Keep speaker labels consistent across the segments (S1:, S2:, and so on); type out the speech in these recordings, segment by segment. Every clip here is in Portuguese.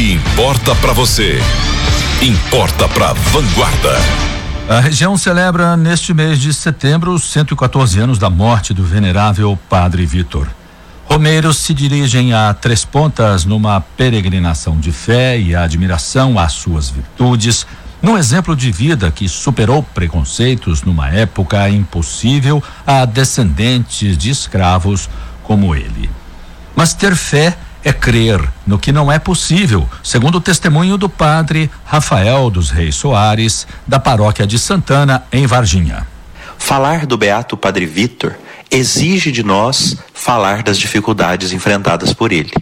S1: Se importa para você, importa para Vanguarda.
S2: A região celebra neste mês de setembro os 114 anos da morte do venerável Padre Vitor. Romeiros se dirigem a Três Pontas numa peregrinação de fé e admiração às suas virtudes, num exemplo de vida que superou preconceitos numa época impossível a descendentes de escravos como ele. Mas ter fé é crer no que não é possível, segundo o testemunho do padre Rafael dos Reis Soares, da paróquia de Santana, em Varginha.
S3: Falar do beato Padre Vitor exige de nós falar das dificuldades enfrentadas por ele.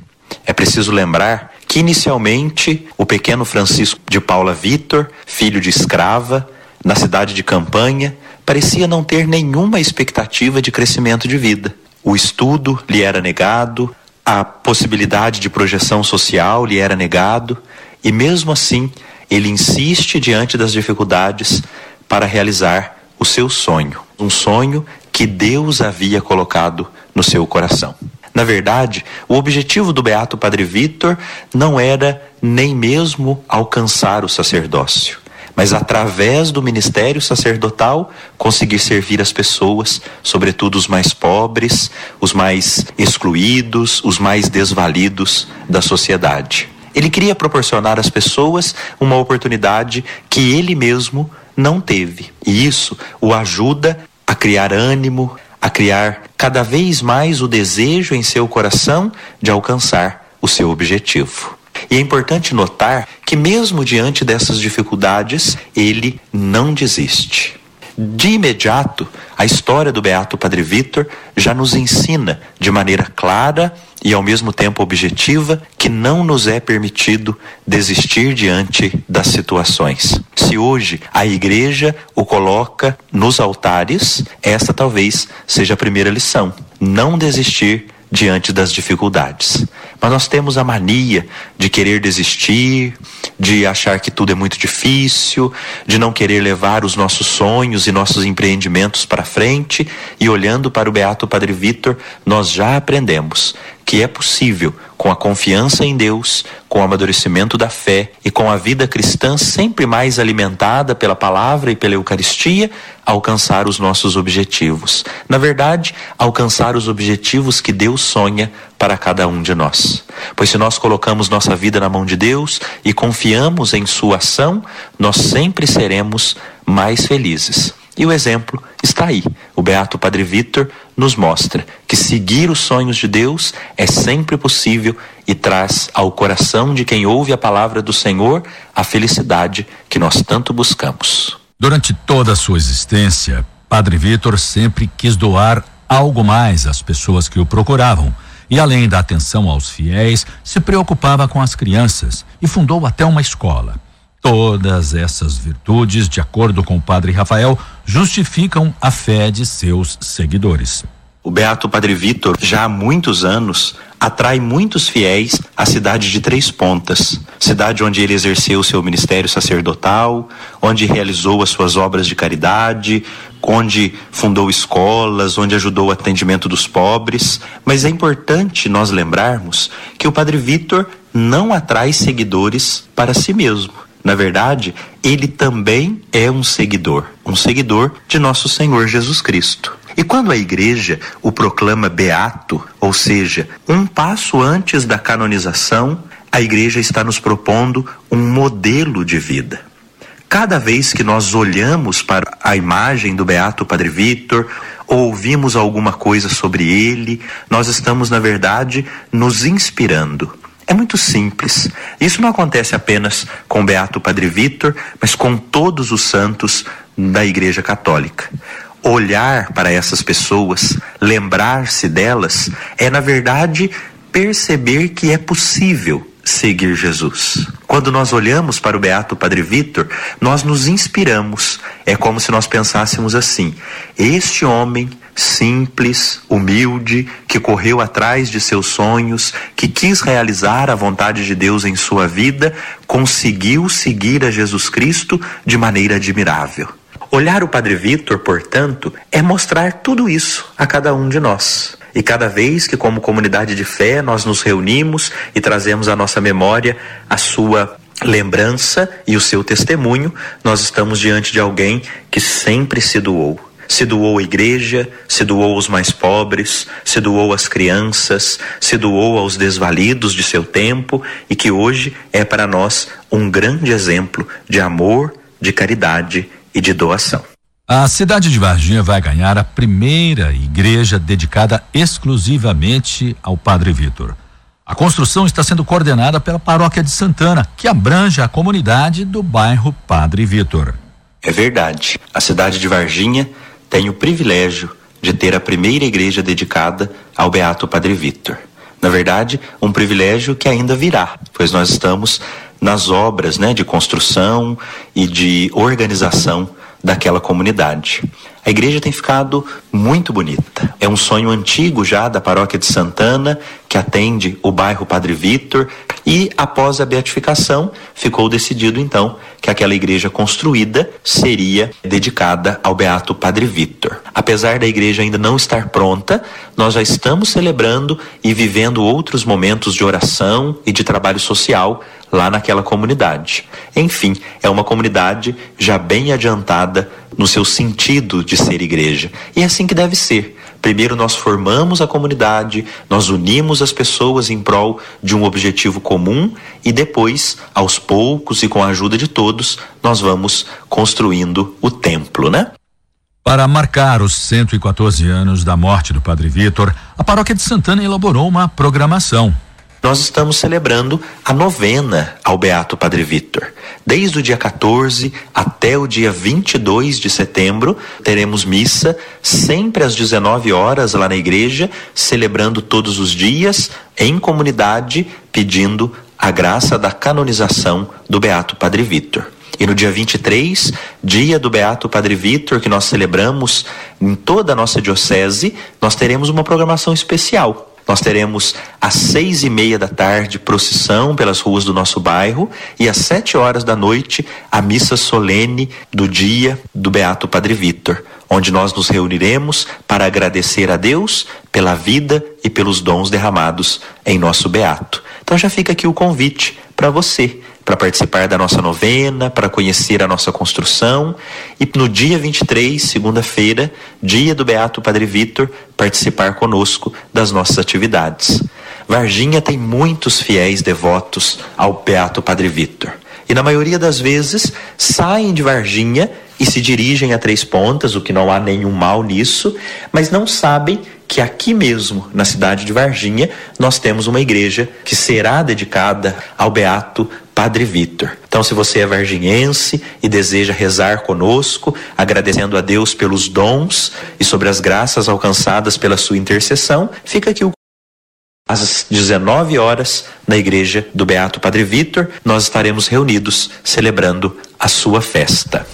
S3: É preciso lembrar que inicialmente o pequeno Francisco de Paula Vitor, filho de escrava, na cidade de Campanha, parecia não ter nenhuma expectativa de crescimento de vida. O estudo lhe era negado, a possibilidade de projeção social lhe era negado, e mesmo assim ele insiste diante das dificuldades para realizar o seu sonho, um sonho que Deus havia colocado no seu coração. Na verdade, o objetivo do Beato Padre Vitor não era nem mesmo alcançar o sacerdócio, mas através do ministério sacerdotal conseguir servir as pessoas, sobretudo os mais pobres, os mais excluídos, os mais desvalidos da sociedade. Ele queria proporcionar às pessoas uma oportunidade que ele mesmo não teve. E isso o ajuda a criar ânimo, a criar cada vez mais o desejo em seu coração de alcançar o seu objetivo. E é importante notar que, mesmo diante dessas dificuldades, ele não desiste. De imediato, a história do Beato Padre Vitor já nos ensina de maneira clara e ao mesmo tempo objetiva que não nos é permitido desistir diante das situações. Se hoje a igreja o coloca nos altares, essa talvez seja a primeira lição: não desistir diante das dificuldades. Mas nós temos a mania de querer desistir, de achar que tudo é muito difícil, de não querer levar os nossos sonhos e nossos empreendimentos para frente, e olhando para o Beato Padre Vitor, nós já aprendemos que é possível, com a confiança em Deus, com o amadurecimento da fé e com a vida cristã sempre mais alimentada pela palavra e pela Eucaristia, alcançar os nossos objetivos. Na verdade, alcançar os objetivos que Deus sonha para cada um de nós. Pois se nós colocamos nossa vida na mão de Deus e confiamos em Sua ação, nós sempre seremos mais felizes. E o exemplo está aí. O Beato Padre Vitor nos mostra que seguir os sonhos de Deus é sempre possível e traz ao coração de quem ouve a palavra do Senhor a felicidade que nós tanto buscamos.
S2: Durante toda a sua existência, Padre Vitor sempre quis doar algo mais às pessoas que o procuravam. E além da atenção aos fiéis, se preocupava com as crianças e fundou até uma escola. Todas essas virtudes, de acordo com o padre Rafael, justificam a fé de seus seguidores.
S3: O Beato Padre Vitor, já há muitos anos, atrai muitos fiéis à cidade de Três Pontas, cidade onde ele exerceu seu ministério sacerdotal, onde realizou as suas obras de caridade, onde fundou escolas, onde ajudou o atendimento dos pobres. Mas é importante nós lembrarmos que o Padre Vitor não atrai seguidores para si mesmo. Na verdade, ele também é um seguidor, um seguidor de nosso Senhor Jesus Cristo. E quando a igreja o proclama beato, ou seja, um passo antes da canonização, a igreja está nos propondo um modelo de vida. Cada vez que nós olhamos para a imagem do beato Padre Vitor, ou ouvimos alguma coisa sobre ele, nós estamos, na verdade, nos inspirando é muito simples. Isso não acontece apenas com o Beato Padre Vitor, mas com todos os santos da Igreja Católica. Olhar para essas pessoas, lembrar-se delas, é na verdade perceber que é possível seguir Jesus. Quando nós olhamos para o Beato Padre Vitor, nós nos inspiramos. É como se nós pensássemos assim: este homem simples, humilde, que correu atrás de seus sonhos, que quis realizar a vontade de Deus em sua vida, conseguiu seguir a Jesus Cristo de maneira admirável. Olhar o Padre Vitor, portanto, é mostrar tudo isso a cada um de nós. E cada vez que, como comunidade de fé, nós nos reunimos e trazemos à nossa memória a sua lembrança e o seu testemunho, nós estamos diante de alguém que sempre se doou. Se doou à igreja, se doou aos mais pobres, se doou às crianças, se doou aos desvalidos de seu tempo e que hoje é para nós um grande exemplo de amor, de caridade e de doação.
S2: A cidade de Varginha vai ganhar a primeira igreja dedicada exclusivamente ao Padre Vitor. A construção está sendo coordenada pela Paróquia de Santana, que abrange a comunidade do bairro Padre Vitor.
S3: É verdade. A cidade de Varginha tem o privilégio de ter a primeira igreja dedicada ao Beato Padre Vitor. Na verdade, um privilégio que ainda virá, pois nós estamos nas obras né, de construção e de organização daquela comunidade. A igreja tem ficado muito bonita. É um sonho antigo já da paróquia de Santana, que atende o bairro Padre Vitor, e após a beatificação, ficou decidido então que aquela igreja construída seria dedicada ao beato Padre Vitor. Apesar da igreja ainda não estar pronta, nós já estamos celebrando e vivendo outros momentos de oração e de trabalho social lá naquela comunidade. Enfim, é uma comunidade já bem adiantada no seu sentido de ser igreja. E é assim que deve ser. Primeiro nós formamos a comunidade, nós unimos as pessoas em prol de um objetivo comum e depois, aos poucos e com a ajuda de todos, nós vamos construindo o templo, né?
S2: Para marcar os 114 anos da morte do Padre Vitor, a Paróquia de Santana elaborou uma programação
S3: nós estamos celebrando a novena ao Beato Padre Vitor. Desde o dia 14 até o dia 22 de setembro, teremos missa sempre às 19 horas lá na igreja, celebrando todos os dias em comunidade, pedindo a graça da canonização do Beato Padre Vitor. E no dia 23, dia do Beato Padre Vitor, que nós celebramos em toda a nossa diocese, nós teremos uma programação especial nós teremos às seis e meia da tarde procissão pelas ruas do nosso bairro e às sete horas da noite a missa solene do dia do Beato Padre Vitor, onde nós nos reuniremos para agradecer a Deus pela vida e pelos dons derramados em nosso Beato. Então já fica aqui o convite para você para participar da nossa novena, para conhecer a nossa construção e no dia 23, segunda-feira, dia do Beato Padre Vitor, participar conosco das nossas atividades. Varginha tem muitos fiéis devotos ao Beato Padre Vitor. E na maioria das vezes saem de Varginha e se dirigem a Três Pontas, o que não há nenhum mal nisso, mas não sabem que aqui mesmo, na cidade de Varginha, nós temos uma igreja que será dedicada ao Beato Padre Vitor. Então, se você é varginhense e deseja rezar conosco, agradecendo a Deus pelos dons e sobre as graças alcançadas pela sua intercessão, fica aqui o às 19 horas, na igreja do Beato Padre Vitor, nós estaremos reunidos celebrando a sua festa.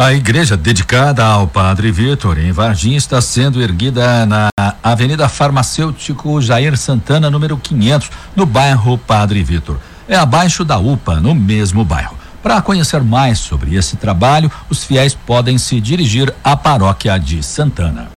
S2: A igreja dedicada ao Padre Vitor em Varginha está sendo erguida na Avenida Farmacêutico Jair Santana, número 500, no bairro Padre Vitor. É abaixo da UPA, no mesmo bairro. Para conhecer mais sobre esse trabalho, os fiéis podem se dirigir à paróquia de Santana.